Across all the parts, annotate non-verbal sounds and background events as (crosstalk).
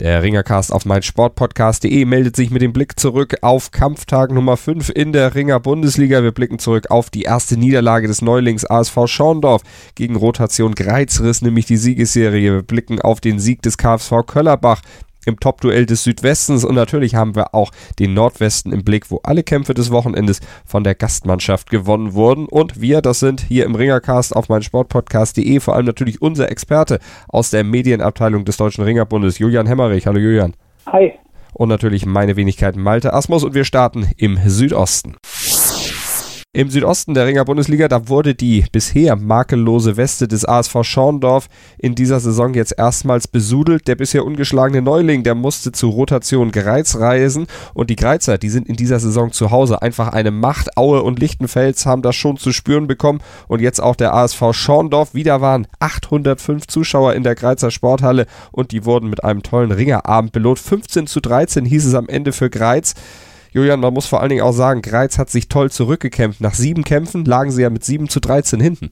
Der Ringercast auf meinsportpodcast.de meldet sich mit dem Blick zurück auf Kampftag Nummer 5 in der Ringer Bundesliga. Wir blicken zurück auf die erste Niederlage des Neulings ASV Schorndorf gegen Rotation Greizriss, nämlich die Siegesserie. Wir blicken auf den Sieg des KFV Köllerbach im Top-Duell des Südwestens und natürlich haben wir auch den Nordwesten im Blick, wo alle Kämpfe des Wochenendes von der Gastmannschaft gewonnen wurden. Und wir, das sind hier im Ringercast auf meinsportpodcast.de, vor allem natürlich unser Experte aus der Medienabteilung des Deutschen Ringerbundes, Julian Hemmerich. Hallo Julian. Hi. Und natürlich meine Wenigkeit Malte Asmus und wir starten im Südosten. Im Südosten der Ringer Bundesliga, da wurde die bisher makellose Weste des ASV Schorndorf in dieser Saison jetzt erstmals besudelt. Der bisher ungeschlagene Neuling, der musste zu Rotation Greiz reisen und die Greizer, die sind in dieser Saison zu Hause einfach eine Macht. Aue und Lichtenfels haben das schon zu spüren bekommen und jetzt auch der ASV Schorndorf. Wieder waren 805 Zuschauer in der Greizer Sporthalle und die wurden mit einem tollen Ringerabend belohnt. 15 zu 13 hieß es am Ende für Greiz. Julian, man muss vor allen Dingen auch sagen, Greiz hat sich toll zurückgekämpft. Nach sieben Kämpfen lagen sie ja mit 7 zu 13 hinten.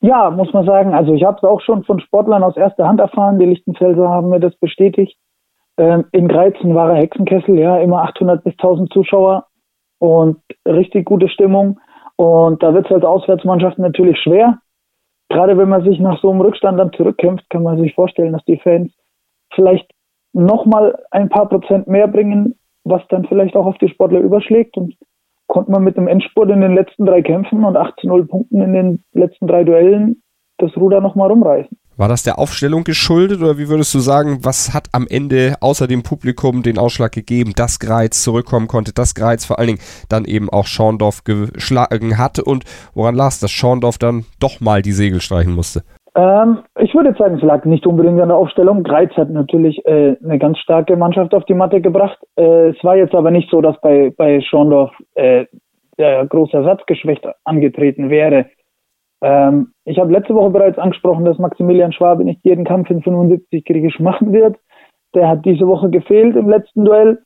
Ja, muss man sagen. Also ich habe es auch schon von Sportlern aus erster Hand erfahren. Die Lichtenfelser haben mir das bestätigt. Ähm, in Greiz ein wahrer Hexenkessel, ja, immer 800 bis 1000 Zuschauer und richtig gute Stimmung. Und da wird es als Auswärtsmannschaft natürlich schwer. Gerade wenn man sich nach so einem Rückstand dann zurückkämpft, kann man sich vorstellen, dass die Fans vielleicht nochmal ein paar Prozent mehr bringen, was dann vielleicht auch auf die Sportler überschlägt. Und konnte man mit dem Endspurt in den letzten drei Kämpfen und 18-0 Punkten in den letzten drei Duellen das Ruder nochmal rumreißen. War das der Aufstellung geschuldet oder wie würdest du sagen, was hat am Ende außer dem Publikum den Ausschlag gegeben, dass Greiz zurückkommen konnte, dass Greiz vor allen Dingen dann eben auch Schorndorf geschlagen hatte und woran lag es, dass Schorndorf dann doch mal die Segel streichen musste? Ähm, ich würde sagen, es lag nicht unbedingt an der Aufstellung. Greiz hat natürlich äh, eine ganz starke Mannschaft auf die Matte gebracht. Äh, es war jetzt aber nicht so, dass bei, bei Schorndorf äh, der große Ersatzgeschwächt angetreten wäre. Ähm, ich habe letzte Woche bereits angesprochen, dass Maximilian Schwabe nicht jeden Kampf in 75 griechisch machen wird. Der hat diese Woche gefehlt im letzten Duell.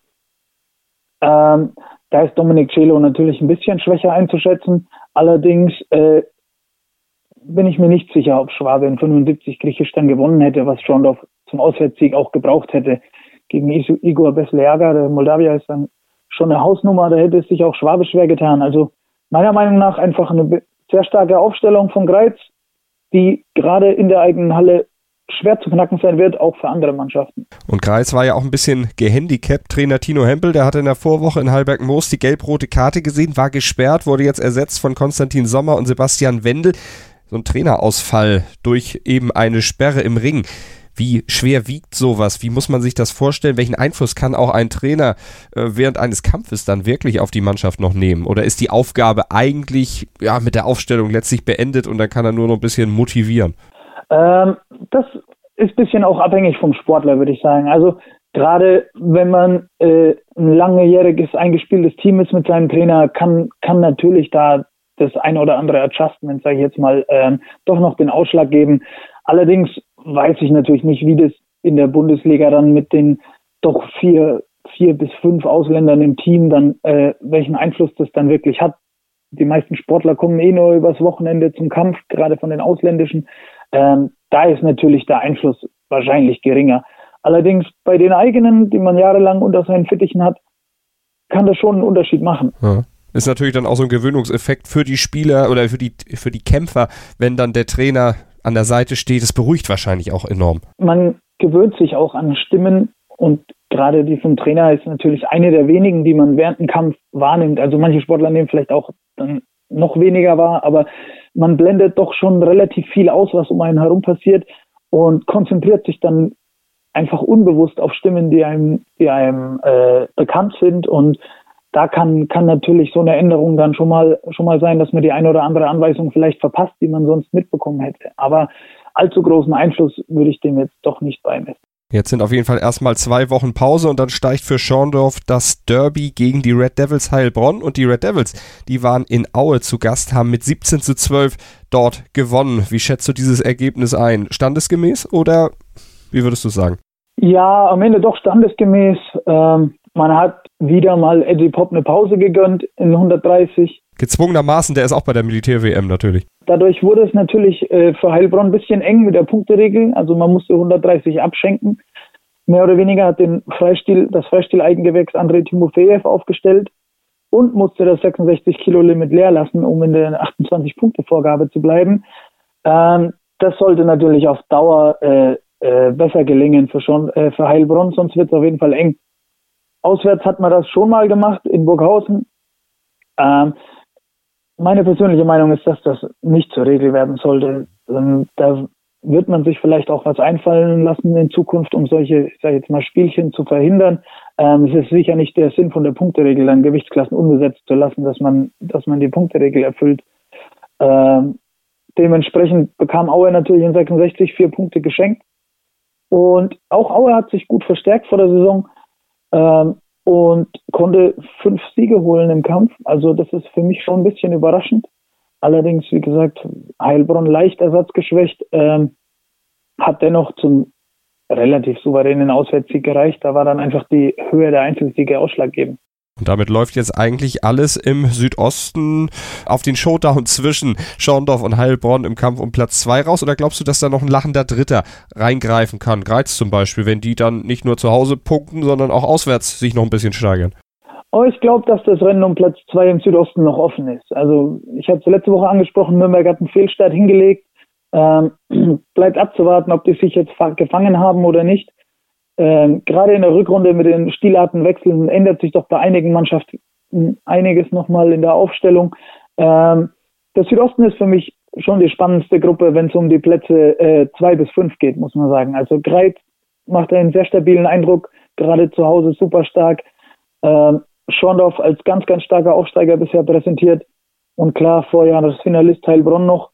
Ähm, da ist Dominik Celo natürlich ein bisschen schwächer einzuschätzen. Allerdings äh, bin ich mir nicht sicher, ob Schwabe in 75 griechisch dann gewonnen hätte, was Schorndorf zum Auswärtssieg auch gebraucht hätte. Gegen Igor Besleaga, der Moldawier ist dann schon eine Hausnummer, da hätte es sich auch Schwabe schwer getan. Also meiner Meinung nach einfach eine sehr starke Aufstellung von Greiz, die gerade in der eigenen Halle schwer zu knacken sein wird, auch für andere Mannschaften. Und Kreis war ja auch ein bisschen gehandicapt. Trainer Tino Hempel, der hatte in der Vorwoche in Halberg-Moos die gelb-rote Karte gesehen, war gesperrt, wurde jetzt ersetzt von Konstantin Sommer und Sebastian Wendel so ein Trainerausfall durch eben eine Sperre im Ring. Wie schwer wiegt sowas? Wie muss man sich das vorstellen? Welchen Einfluss kann auch ein Trainer äh, während eines Kampfes dann wirklich auf die Mannschaft noch nehmen? Oder ist die Aufgabe eigentlich ja, mit der Aufstellung letztlich beendet und dann kann er nur noch ein bisschen motivieren? Ähm, das ist ein bisschen auch abhängig vom Sportler, würde ich sagen. Also gerade wenn man äh, ein langjähriges, eingespieltes Team ist mit seinem Trainer, kann, kann natürlich da das ein oder andere Adjustment, sage ich jetzt mal, ähm, doch noch den Ausschlag geben. Allerdings weiß ich natürlich nicht, wie das in der Bundesliga dann mit den doch vier, vier bis fünf Ausländern im Team dann, äh, welchen Einfluss das dann wirklich hat. Die meisten Sportler kommen eh nur übers Wochenende zum Kampf, gerade von den ausländischen. Ähm, da ist natürlich der Einfluss wahrscheinlich geringer. Allerdings bei den eigenen, die man jahrelang unter seinen Fittichen hat, kann das schon einen Unterschied machen. Ja. Ist natürlich dann auch so ein Gewöhnungseffekt für die Spieler oder für die, für die Kämpfer, wenn dann der Trainer an der Seite steht. Es beruhigt wahrscheinlich auch enorm. Man gewöhnt sich auch an Stimmen und gerade die vom Trainer ist natürlich eine der wenigen, die man während dem Kampf wahrnimmt. Also manche Sportler nehmen vielleicht auch dann noch weniger wahr, aber man blendet doch schon relativ viel aus, was um einen herum passiert und konzentriert sich dann einfach unbewusst auf Stimmen, die einem, die einem äh, bekannt sind und da kann, kann natürlich so eine Änderung dann schon mal, schon mal sein, dass man die eine oder andere Anweisung vielleicht verpasst, die man sonst mitbekommen hätte. Aber allzu großen Einfluss würde ich dem jetzt doch nicht beimessen. Jetzt sind auf jeden Fall erstmal zwei Wochen Pause und dann steigt für Schorndorf das Derby gegen die Red Devils Heilbronn und die Red Devils, die waren in Aue zu Gast, haben mit 17 zu 12 dort gewonnen. Wie schätzt du dieses Ergebnis ein? Standesgemäß oder wie würdest du sagen? Ja, am Ende doch standesgemäß. Ähm, man hat wieder mal Eddie Pop eine Pause gegönnt in 130. Gezwungenermaßen, der ist auch bei der Militär-WM natürlich. Dadurch wurde es natürlich äh, für Heilbronn ein bisschen eng mit der Punkteregel. Also man musste 130 abschenken. Mehr oder weniger hat den Freistil, das Freistil-Eigengewächs Andrei Timofejew aufgestellt und musste das 66-Kilo-Limit leer lassen, um in der 28-Punkte-Vorgabe zu bleiben. Ähm, das sollte natürlich auf Dauer äh, äh, besser gelingen für, schon, äh, für Heilbronn, sonst wird es auf jeden Fall eng. Auswärts hat man das schon mal gemacht in Burghausen. Ähm, meine persönliche Meinung ist, dass das nicht zur Regel werden sollte. Ähm, da wird man sich vielleicht auch was einfallen lassen in Zukunft, um solche, ich sage jetzt mal, Spielchen zu verhindern. Ähm, es ist sicher nicht der Sinn von der Punkteregel, dann Gewichtsklassen unbesetzt zu lassen, dass man, dass man die Punkteregel erfüllt. Ähm, dementsprechend bekam Aue natürlich in 66 vier Punkte geschenkt. Und auch Aue hat sich gut verstärkt vor der Saison. Ähm, und konnte fünf Siege holen im Kampf. Also das ist für mich schon ein bisschen überraschend. Allerdings, wie gesagt, Heilbronn leicht ersatzgeschwächt, ähm, hat dennoch zum relativ souveränen Auswärtssieg gereicht. Da war dann einfach die Höhe der Einzelsiege ausschlaggebend. Und damit läuft jetzt eigentlich alles im Südosten auf den Showdown zwischen Schorndorf und Heilbronn im Kampf um Platz 2 raus? Oder glaubst du, dass da noch ein lachender Dritter reingreifen kann? Greiz zum Beispiel, wenn die dann nicht nur zu Hause punkten, sondern auch auswärts sich noch ein bisschen steigern? Oh, ich glaube, dass das Rennen um Platz 2 im Südosten noch offen ist. Also ich habe es letzte Woche angesprochen, Nürnberg hat einen Fehlstart hingelegt. Ähm, (clears throat) bleibt abzuwarten, ob die sich jetzt gefangen haben oder nicht. Ähm, gerade in der Rückrunde mit den Stilartenwechseln ändert sich doch bei einigen Mannschaften einiges nochmal in der Aufstellung. Ähm, der Südosten ist für mich schon die spannendste Gruppe, wenn es um die Plätze äh, zwei bis fünf geht, muss man sagen. Also Greit macht einen sehr stabilen Eindruck, gerade zu Hause super stark. Ähm, Schorndorf als ganz, ganz starker Aufsteiger bisher präsentiert. Und klar, Vorjahr das Finalist Heilbronn noch.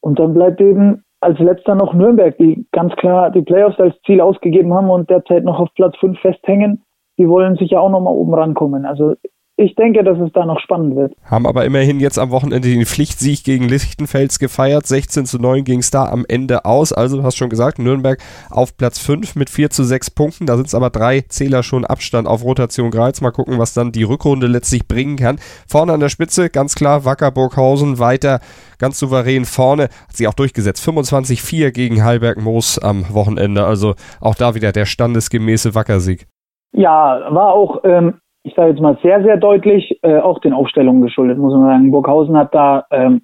Und dann bleibt eben als letzter noch Nürnberg, die ganz klar die Playoffs als Ziel ausgegeben haben und derzeit noch auf Platz 5 festhängen. Die wollen sicher auch nochmal oben rankommen. Also ich denke, dass es da noch spannend wird. Haben aber immerhin jetzt am Wochenende den Pflichtsieg gegen Lichtenfels gefeiert. 16 zu 9 ging es da am Ende aus. Also, du hast schon gesagt, Nürnberg auf Platz 5 mit 4 zu 6 Punkten. Da sind es aber drei Zähler schon Abstand auf Rotation Greiz. Mal gucken, was dann die Rückrunde letztlich bringen kann. Vorne an der Spitze, ganz klar, Wacker Burghausen weiter ganz souverän vorne. Hat sich auch durchgesetzt. 25-4 gegen Heilberg Moos am Wochenende. Also auch da wieder der standesgemäße Wackersieg. Ja, war auch ähm, ich sage jetzt mal sehr, sehr deutlich, äh, auch den Aufstellungen geschuldet, muss man sagen. Burghausen hat da ähm,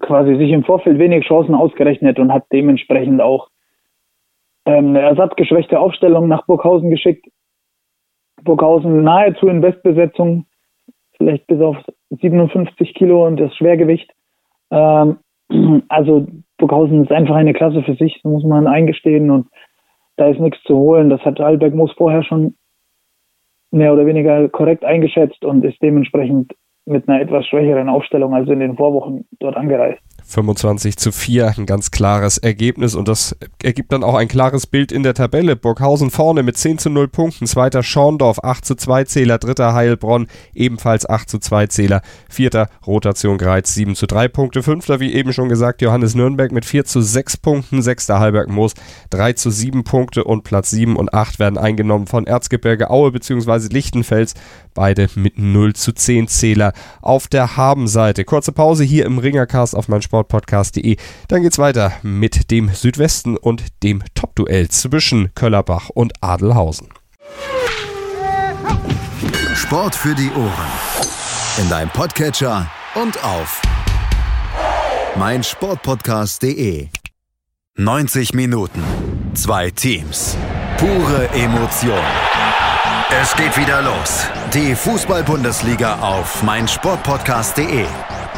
quasi sich im Vorfeld wenig Chancen ausgerechnet und hat dementsprechend auch ähm, eine ersatzgeschwächte Aufstellung nach Burghausen geschickt. Burghausen nahezu in Bestbesetzung, vielleicht bis auf 57 Kilo und das Schwergewicht. Ähm, (clears throat) also Burghausen ist einfach eine Klasse für sich, muss man eingestehen und da ist nichts zu holen. Das hat Alberg Moos vorher schon mehr oder weniger korrekt eingeschätzt und ist dementsprechend mit einer etwas schwächeren Aufstellung als in den Vorwochen dort angereist. 25 zu 4, ein ganz klares Ergebnis. Und das ergibt dann auch ein klares Bild in der Tabelle. Burghausen vorne mit 10 zu 0 Punkten, zweiter Schorndorf 8 zu 2 Zähler, dritter Heilbronn ebenfalls 8 zu 2 Zähler, vierter Rotation Greiz 7 zu 3 Punkte, fünfter wie eben schon gesagt Johannes Nürnberg mit 4 zu 6 Punkten, sechster Heilberg Moos 3 zu 7 Punkte. Und Platz 7 und 8 werden eingenommen von Erzgebirge Aue bzw. Lichtenfels, beide mit 0 zu 10 Zähler auf der Habenseite. Kurze Pause hier im Ringercast auf mein Sport sportpodcast.de. Dann geht's weiter mit dem Südwesten und dem Top-Duell zwischen Köllerbach und Adelhausen. Sport für die Ohren. In deinem Podcatcher und auf meinsportpodcast.de. 90 Minuten, zwei Teams, pure Emotion. Es geht wieder los. Die Fußball-Bundesliga auf meinsportpodcast.de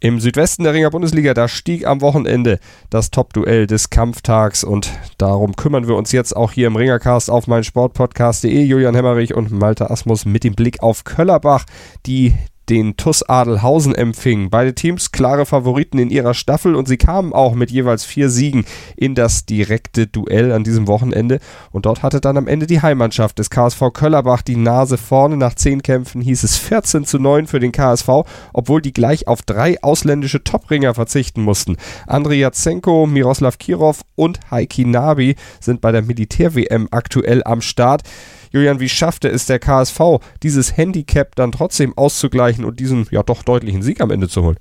im Südwesten der Ringer Bundesliga, da stieg am Wochenende das Top-Duell des Kampftags und darum kümmern wir uns jetzt auch hier im Ringercast auf mein Sportpodcast.de. Julian Hemmerich und Malte Asmus mit dem Blick auf Köllerbach, die den TUS Adelhausen empfing. Beide Teams klare Favoriten in ihrer Staffel und sie kamen auch mit jeweils vier Siegen in das direkte Duell an diesem Wochenende. Und dort hatte dann am Ende die Heimmannschaft des KSV Köllerbach die Nase vorne. Nach zehn Kämpfen hieß es 14 zu 9 für den KSV, obwohl die gleich auf drei ausländische Topringer verzichten mussten. Andrei Jatsenko, Miroslav Kirov und Heiki Nabi sind bei der Militär-WM aktuell am Start. Julian, wie schaffte es der KSV, dieses Handicap dann trotzdem auszugleichen und diesen ja doch deutlichen Sieg am Ende zu holen?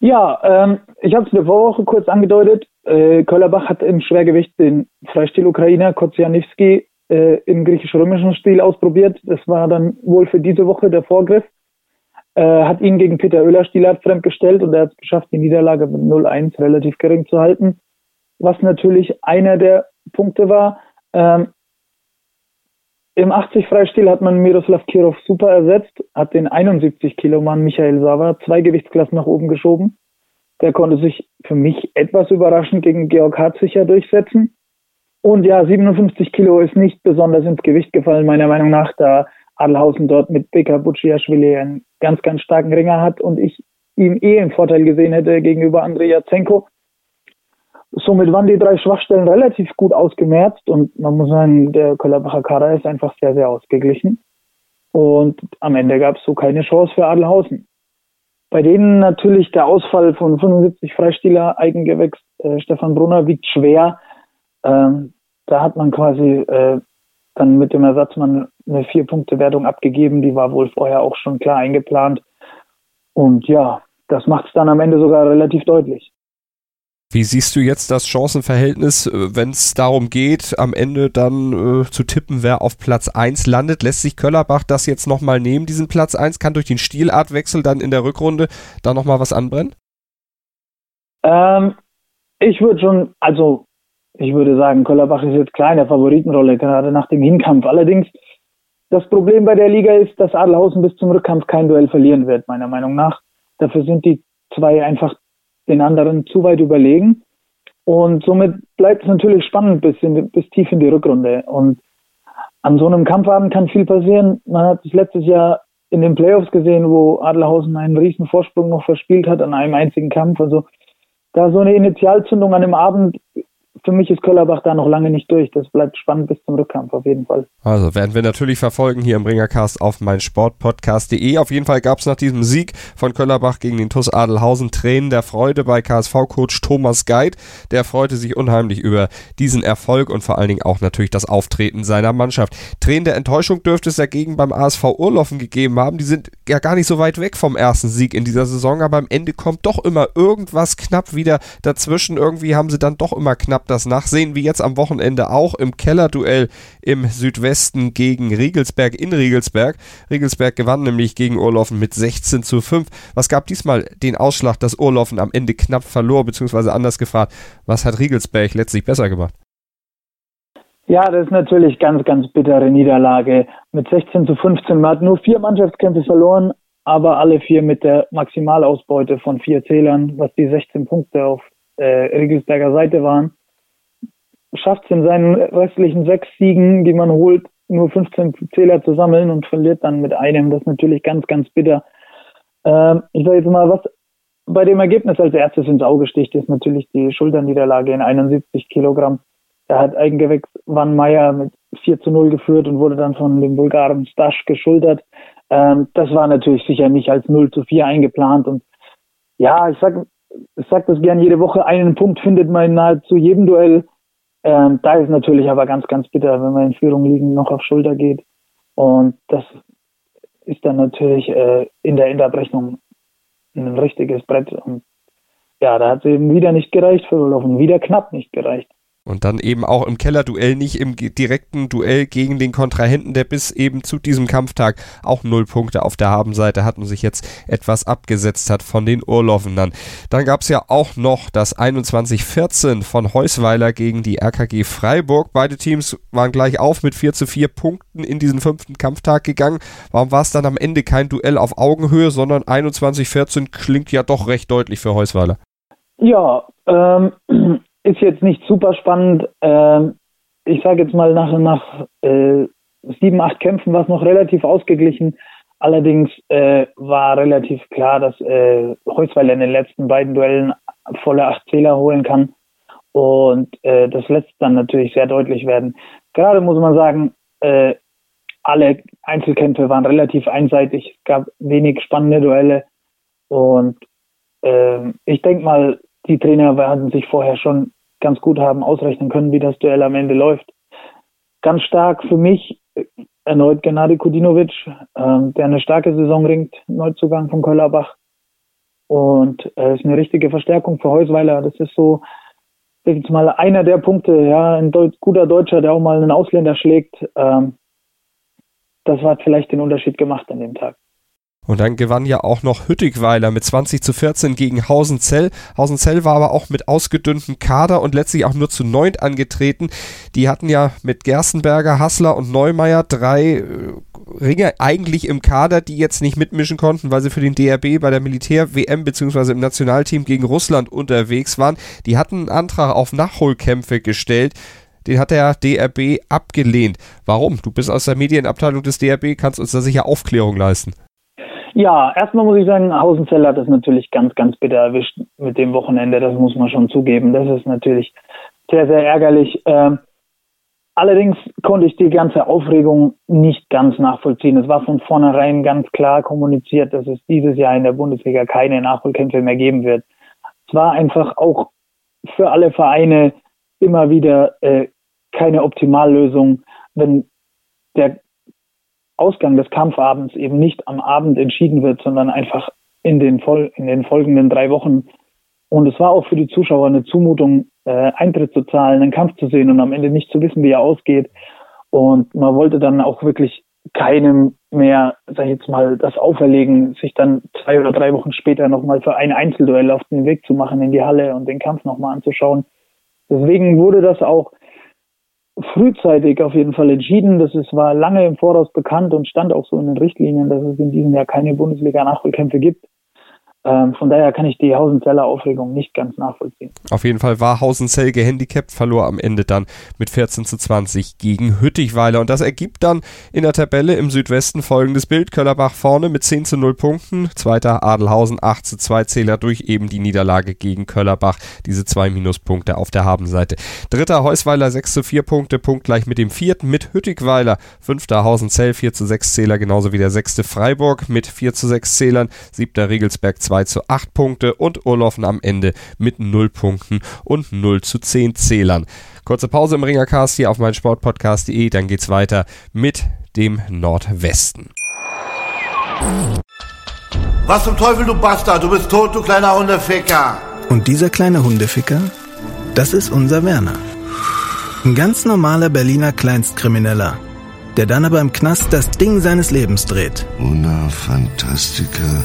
Ja, ähm, ich habe es in der Vorwoche kurz angedeutet. Äh, Köllerbach hat im Schwergewicht den Freistil-Ukrainer Kozianewski äh, im griechisch-römischen Stil ausprobiert. Das war dann wohl für diese Woche der Vorgriff. Äh, hat ihn gegen Peter Oehler Stilart fremdgestellt und er hat es geschafft, die Niederlage mit 0-1 relativ gering zu halten. Was natürlich einer der Punkte war. Ähm, im 80 Freistil hat man Miroslav Kirov super ersetzt, hat den 71 Kilo Mann Michael Sava zwei Gewichtsklassen nach oben geschoben. Der konnte sich für mich etwas überraschend gegen Georg Hartsicher durchsetzen. Und ja, 57 Kilo ist nicht besonders ins Gewicht gefallen, meiner Meinung nach, da Adelhausen dort mit Beka Buciaschwili einen ganz, ganz starken Ringer hat und ich ihm eh im Vorteil gesehen hätte gegenüber Andrei Jatsenko. Somit waren die drei Schwachstellen relativ gut ausgemerzt und man muss sagen, der Köllerbacher Kader ist einfach sehr, sehr ausgeglichen. Und am Ende gab es so keine Chance für Adelhausen. Bei denen natürlich der Ausfall von 75 Freispieler Eigengewächs äh, Stefan Brunner wiegt schwer. Ähm, da hat man quasi äh, dann mit dem Ersatzmann eine Vier-Punkte-Wertung abgegeben. Die war wohl vorher auch schon klar eingeplant. Und ja, das macht es dann am Ende sogar relativ deutlich. Wie siehst du jetzt das Chancenverhältnis, äh, wenn es darum geht, am Ende dann äh, zu tippen, wer auf Platz 1 landet? Lässt sich Köllerbach das jetzt nochmal nehmen, diesen Platz 1? Kann durch den Stilartwechsel dann in der Rückrunde da nochmal was anbrennen? Ähm, ich würde schon, also ich würde sagen, Köllerbach ist jetzt klar in der Favoritenrolle, gerade nach dem Hinkampf. Allerdings, das Problem bei der Liga ist, dass Adelhausen bis zum Rückkampf kein Duell verlieren wird, meiner Meinung nach. Dafür sind die zwei einfach den anderen zu weit überlegen. Und somit bleibt es natürlich spannend bis, in, bis tief in die Rückrunde. Und an so einem Kampfabend kann viel passieren. Man hat es letztes Jahr in den Playoffs gesehen, wo Adelhausen einen riesen Vorsprung noch verspielt hat an einem einzigen Kampf. Also da so eine Initialzündung an dem Abend für mich ist Köllerbach da noch lange nicht durch. Das bleibt spannend bis zum Rückkampf auf jeden Fall. Also werden wir natürlich verfolgen hier im Ringercast auf meinsportpodcast.de. Auf jeden Fall gab es nach diesem Sieg von Köllerbach gegen den TuS Adelhausen Tränen der Freude bei KSV-Coach Thomas Geit. Der freute sich unheimlich über diesen Erfolg und vor allen Dingen auch natürlich das Auftreten seiner Mannschaft. Tränen der Enttäuschung dürfte es dagegen beim ASV Urlaufen gegeben haben. Die sind ja gar nicht so weit weg vom ersten Sieg in dieser Saison, aber am Ende kommt doch immer irgendwas knapp wieder dazwischen. Irgendwie haben sie dann doch immer knapp das nachsehen, wie jetzt am Wochenende auch im Kellerduell im Südwesten gegen Riegelsberg in Riegelsberg. Riegelsberg gewann nämlich gegen Urlaufen mit 16 zu 5. Was gab diesmal den Ausschlag, dass Urlaufen am Ende knapp verlor, beziehungsweise anders gefragt, was hat Riegelsberg letztlich besser gemacht? Ja, das ist natürlich ganz, ganz bittere Niederlage. Mit 16 zu 15. Man hat nur vier Mannschaftskämpfe verloren, aber alle vier mit der Maximalausbeute von vier Zählern, was die 16 Punkte auf äh, Riegelsberger Seite waren schafft es in seinen restlichen sechs Siegen, die man holt, nur 15 Zähler zu sammeln und verliert dann mit einem. Das ist natürlich ganz, ganz bitter. Ähm, ich sage jetzt mal, was bei dem Ergebnis als erstes ins Auge sticht, ist natürlich die Schulterniederlage in 71 Kilogramm. Da hat Eigengewächs Van Meyer mit 4 zu 0 geführt und wurde dann von dem Bulgaren Stasch geschultert. Ähm, das war natürlich sicher nicht als 0 zu 4 eingeplant. Und ja, ich sag, ich sag das gern jede Woche, einen Punkt findet man in nahezu jedem Duell. Ähm, da ist natürlich aber ganz, ganz bitter, wenn man in Führung liegen noch auf Schulter geht. Und das ist dann natürlich äh, in der Endabrechnung ein richtiges Brett. Und ja, da hat es eben wieder nicht gereicht für Wolfen, wieder knapp nicht gereicht. Und dann eben auch im Kellerduell, nicht im direkten Duell gegen den Kontrahenten, der bis eben zu diesem Kampftag auch null Punkte auf der Habenseite hat und sich jetzt etwas abgesetzt hat von den Urlaufenden. Dann gab es ja auch noch das 21-14 von Heusweiler gegen die RKG Freiburg. Beide Teams waren gleich auf mit 4 zu 4 Punkten in diesen fünften Kampftag gegangen. Warum war es dann am Ende kein Duell auf Augenhöhe, sondern 21-14 klingt ja doch recht deutlich für Heusweiler. Ja, ähm, ist jetzt nicht super spannend. Ähm, ich sage jetzt mal nach, nach äh, sieben, acht Kämpfen war es noch relativ ausgeglichen. Allerdings äh, war relativ klar, dass äh, in den letzten beiden Duellen volle acht Zähler holen kann. Und äh, das lässt dann natürlich sehr deutlich werden. Gerade muss man sagen, äh, alle Einzelkämpfe waren relativ einseitig. Es gab wenig spannende Duelle. Und äh, ich denke mal, die Trainer werden sich vorher schon ganz gut haben ausrechnen können, wie das Duell am Ende läuft. Ganz stark für mich erneut Gennady Kudinovic, ähm, der eine starke Saison ringt, Neuzugang von Köllerbach. Und äh, ist eine richtige Verstärkung für Heusweiler. Das ist so, jetzt mal einer der Punkte, ja, ein Deut guter Deutscher, der auch mal einen Ausländer schlägt. Ähm, das hat vielleicht den Unterschied gemacht an dem Tag. Und dann gewann ja auch noch Hüttigweiler mit 20 zu 14 gegen Hausenzell. Hausenzell war aber auch mit ausgedünntem Kader und letztlich auch nur zu neunt angetreten. Die hatten ja mit Gerstenberger, Hassler und Neumeier drei äh, Ringer eigentlich im Kader, die jetzt nicht mitmischen konnten, weil sie für den DRB bei der Militär-WM bzw. im Nationalteam gegen Russland unterwegs waren. Die hatten einen Antrag auf Nachholkämpfe gestellt. Den hat der DRB abgelehnt. Warum? Du bist aus der Medienabteilung des DRB, kannst uns da sicher Aufklärung leisten. Ja, erstmal muss ich sagen, Hausenzell hat das natürlich ganz, ganz bitter erwischt mit dem Wochenende. Das muss man schon zugeben. Das ist natürlich sehr, sehr ärgerlich. Ähm, allerdings konnte ich die ganze Aufregung nicht ganz nachvollziehen. Es war von vornherein ganz klar kommuniziert, dass es dieses Jahr in der Bundesliga keine Nachholkämpfe mehr geben wird. Es war einfach auch für alle Vereine immer wieder äh, keine Optimallösung, wenn der Ausgang des Kampfabends eben nicht am Abend entschieden wird, sondern einfach in den, Fol in den folgenden drei Wochen. Und es war auch für die Zuschauer eine Zumutung, äh, Eintritt zu zahlen, einen Kampf zu sehen und am Ende nicht zu wissen, wie er ausgeht. Und man wollte dann auch wirklich keinem mehr, sag ich jetzt mal, das auferlegen, sich dann zwei oder drei Wochen später nochmal für ein Einzelduell auf den Weg zu machen in die Halle und den Kampf nochmal anzuschauen. Deswegen wurde das auch frühzeitig auf jeden Fall entschieden. Das ist, war lange im Voraus bekannt und stand auch so in den Richtlinien, dass es in diesem Jahr keine Bundesliga-Nachholkämpfe gibt. Ähm, von daher kann ich die Hausenzeller Aufregung nicht ganz nachvollziehen. Auf jeden Fall war Hausenzell gehandicapt, verlor am Ende dann mit 14 zu 20 gegen Hüttigweiler. Und das ergibt dann in der Tabelle im Südwesten folgendes Bild. Köllerbach vorne mit 10 zu 0 Punkten. Zweiter Adelhausen 8 zu 2 Zähler durch eben die Niederlage gegen Köllerbach. Diese zwei Minuspunkte auf der Habenseite. Dritter Heusweiler 6 zu 4 Punkte, punktgleich mit dem vierten mit Hüttigweiler. Fünfter Hausenzell 4 zu 6 Zähler, genauso wie der sechste Freiburg mit 4 zu 6 Zählern. Siebter Regelsberg 2 2 zu 8 Punkte und Urlaufen am Ende mit 0 Punkten und 0 zu 10 Zählern. Kurze Pause im Ringercast hier auf meinsportpodcast.de, dann geht's weiter mit dem Nordwesten. Was zum Teufel, du Bastard? Du bist tot, du kleiner Hundeficker. Und dieser kleine Hundeficker, das ist unser Werner. Ein ganz normaler Berliner Kleinstkrimineller, der dann aber im Knast das Ding seines Lebens dreht. Una Fantastica.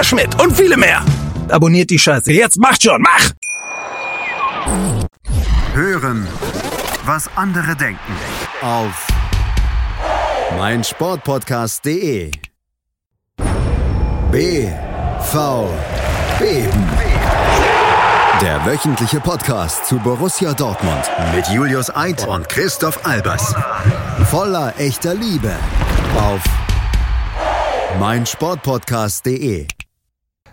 Anna Schmidt und viele mehr. Abonniert die Scheiße. Jetzt macht schon, mach! Hören, was andere denken. Auf meinsportpodcast.de. BVB. Der wöchentliche Podcast zu Borussia Dortmund mit Julius Eid und Christoph Albers. Voller echter Liebe auf meinsportpodcast.de.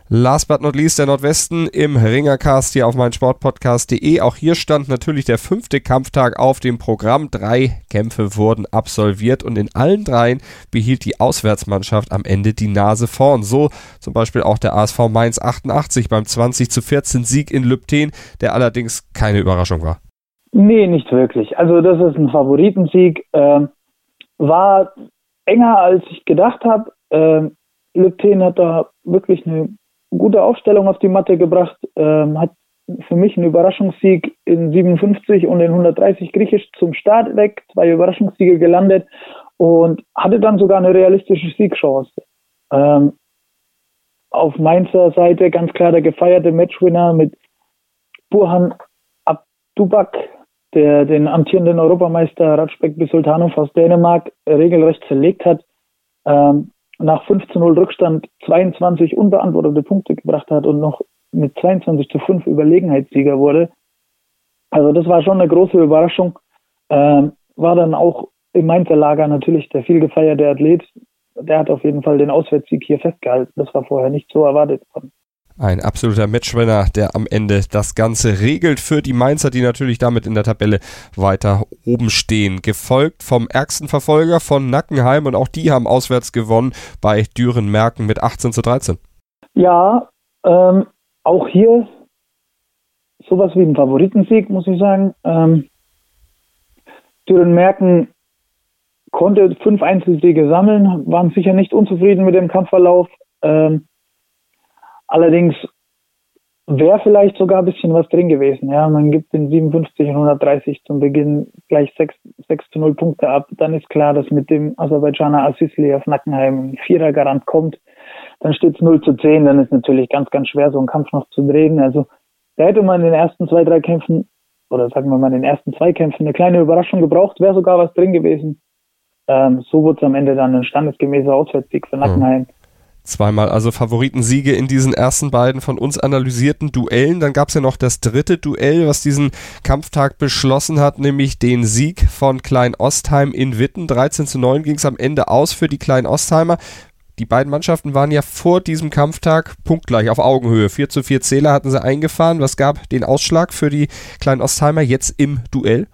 Last but not least der Nordwesten im Ringercast hier auf meinsportpodcast.de. Auch hier stand natürlich der fünfte Kampftag auf dem Programm. Drei Kämpfe wurden absolviert und in allen dreien behielt die Auswärtsmannschaft am Ende die Nase vorn. So zum Beispiel auch der ASV Mainz 88 beim 20 zu 14 Sieg in Lübten, der allerdings keine Überraschung war. Nee, nicht wirklich. Also das ist ein Favoritensieg. Ähm, war enger als ich gedacht habe. Ähm, Lübten hat da wirklich eine gute Aufstellung auf die Matte gebracht, ähm, hat für mich einen Überraschungssieg in 57 und in 130 griechisch zum Start weg, zwei Überraschungssiege gelandet und hatte dann sogar eine realistische Siegchance. Ähm, auf Mainzer Seite ganz klar der gefeierte Matchwinner mit Burhan Abdubak, der den amtierenden Europameister Ratschbek Bisultanov aus Dänemark regelrecht zerlegt hat. Ähm, nach 15-0 Rückstand 22 unbeantwortete Punkte gebracht hat und noch mit 22 zu 5 Überlegenheitssieger wurde. Also das war schon eine große Überraschung. Ähm, war dann auch im Mainzer Lager natürlich der viel gefeierte Athlet. Der hat auf jeden Fall den Auswärtssieg hier festgehalten. Das war vorher nicht so erwartet worden. Ein absoluter Matchwinner, der am Ende das Ganze regelt für die Mainzer, die natürlich damit in der Tabelle weiter oben stehen. Gefolgt vom ärgsten Verfolger von Nackenheim und auch die haben auswärts gewonnen bei Düren-Merken mit 18 zu 13. Ja, ähm, auch hier sowas wie ein Favoritensieg, muss ich sagen. Ähm, Düren-Merken konnte fünf Einzelsiege sammeln, waren sicher nicht unzufrieden mit dem Kampfverlauf. Ähm, allerdings wäre vielleicht sogar ein bisschen was drin gewesen. Ja, man gibt den 57 und 130 zum Beginn gleich 6, 6 zu 0 Punkte ab. Dann ist klar, dass mit dem Aserbaidschaner Assisli auf Nackenheim ein Vierer Garant kommt. Dann steht es 0 zu 10. Dann ist natürlich ganz, ganz schwer, so einen Kampf noch zu drehen. Also da hätte man in den ersten zwei, drei Kämpfen oder sagen wir mal in den ersten zwei Kämpfen eine kleine Überraschung gebraucht, wäre sogar was drin gewesen. Ähm, so wurde es am Ende dann ein standesgemäßer Auswärtssieg für Nackenheim. Mhm. Zweimal also Favoritensiege in diesen ersten beiden von uns analysierten Duellen. Dann gab es ja noch das dritte Duell, was diesen Kampftag beschlossen hat, nämlich den Sieg von Klein Ostheim in Witten. 13 zu 9 ging es am Ende aus für die Klein Ostheimer. Die beiden Mannschaften waren ja vor diesem Kampftag punktgleich auf Augenhöhe. 4 zu 4 Zähler hatten sie eingefahren. Was gab den Ausschlag für die Klein Ostheimer jetzt im Duell?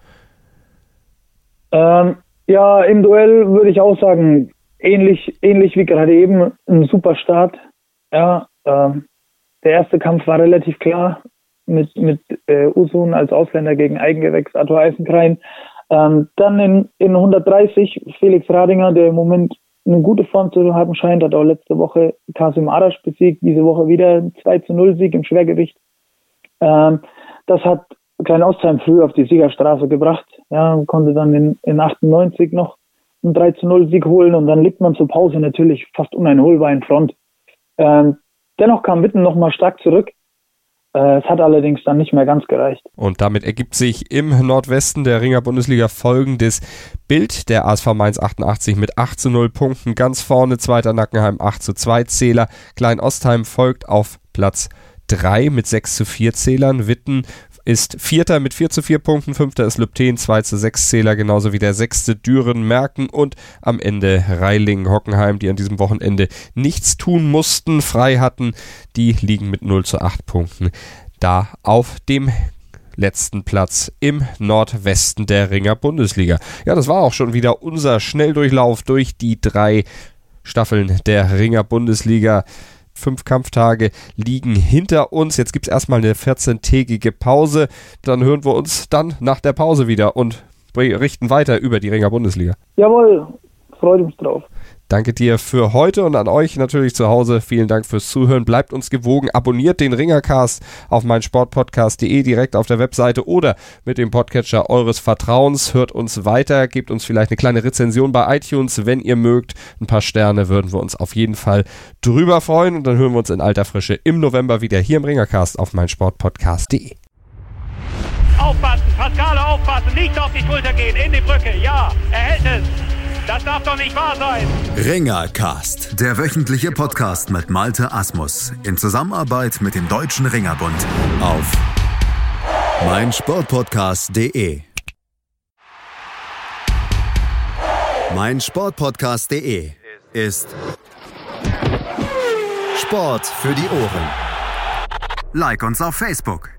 Ähm, ja, im Duell würde ich auch sagen, ähnlich, ähnlich wie gerade eben, ein super Start. Ja, ähm, der erste Kampf war relativ klar mit, mit äh, Usun als Ausländer gegen Eigengewächs Arthur Eisenkrein. Ähm, dann in, in 130 Felix Radinger, der im Moment eine gute Form zu haben scheint, hat auch letzte Woche Kasim Arash besiegt, diese Woche wieder ein 2 zu 0 Sieg im Schwergewicht. Ähm, das hat Klein Ostheim früh auf die Siegerstraße gebracht. Ja, konnte dann in, in 98 noch einen 3 zu 0 Sieg holen und dann liegt man zur Pause natürlich fast uneinholbar in Front. Ähm, dennoch kam Witten nochmal stark zurück. Äh, es hat allerdings dann nicht mehr ganz gereicht. Und damit ergibt sich im Nordwesten der Ringer Bundesliga folgendes Bild. Der ASV Mainz 88 mit 8 zu 0 Punkten ganz vorne, zweiter Nackenheim 8 zu 2 Zähler. Klein Ostheim folgt auf Platz 3 mit 6 zu 4 Zählern. Witten ist Vierter mit 4 zu 4 Punkten, Fünfter ist Lübten, 2 zu 6 Zähler, genauso wie der sechste Düren Merken und am Ende Reiling Hockenheim, die an diesem Wochenende nichts tun mussten, frei hatten, die liegen mit 0 zu 8 Punkten da auf dem letzten Platz im Nordwesten der Ringer Bundesliga. Ja, das war auch schon wieder unser Schnelldurchlauf durch die drei Staffeln der Ringer Bundesliga. Fünf Kampftage liegen hinter uns. Jetzt gibt es erstmal eine 14-tägige Pause. Dann hören wir uns dann nach der Pause wieder und richten weiter über die Ringer Bundesliga. Jawohl, freue mich drauf. Danke dir für heute und an euch natürlich zu Hause. Vielen Dank fürs Zuhören. Bleibt uns gewogen. Abonniert den Ringercast auf meinsportpodcast.de direkt auf der Webseite oder mit dem Podcatcher eures Vertrauens. Hört uns weiter. Gebt uns vielleicht eine kleine Rezension bei iTunes, wenn ihr mögt. Ein paar Sterne würden wir uns auf jeden Fall drüber freuen. Und dann hören wir uns in alter Frische im November wieder hier im Ringercast auf meinsportpodcast.de. Aufpassen, Pascale aufpassen, nicht auf die Schulter gehen, in die Brücke, ja, er hält es. Das darf doch nicht wahr sein. Ringercast, der wöchentliche Podcast mit Malte Asmus in Zusammenarbeit mit dem Deutschen Ringerbund auf meinsportpodcast.de. Mein Sportpodcast.de ist Sport für die Ohren. Like uns auf Facebook.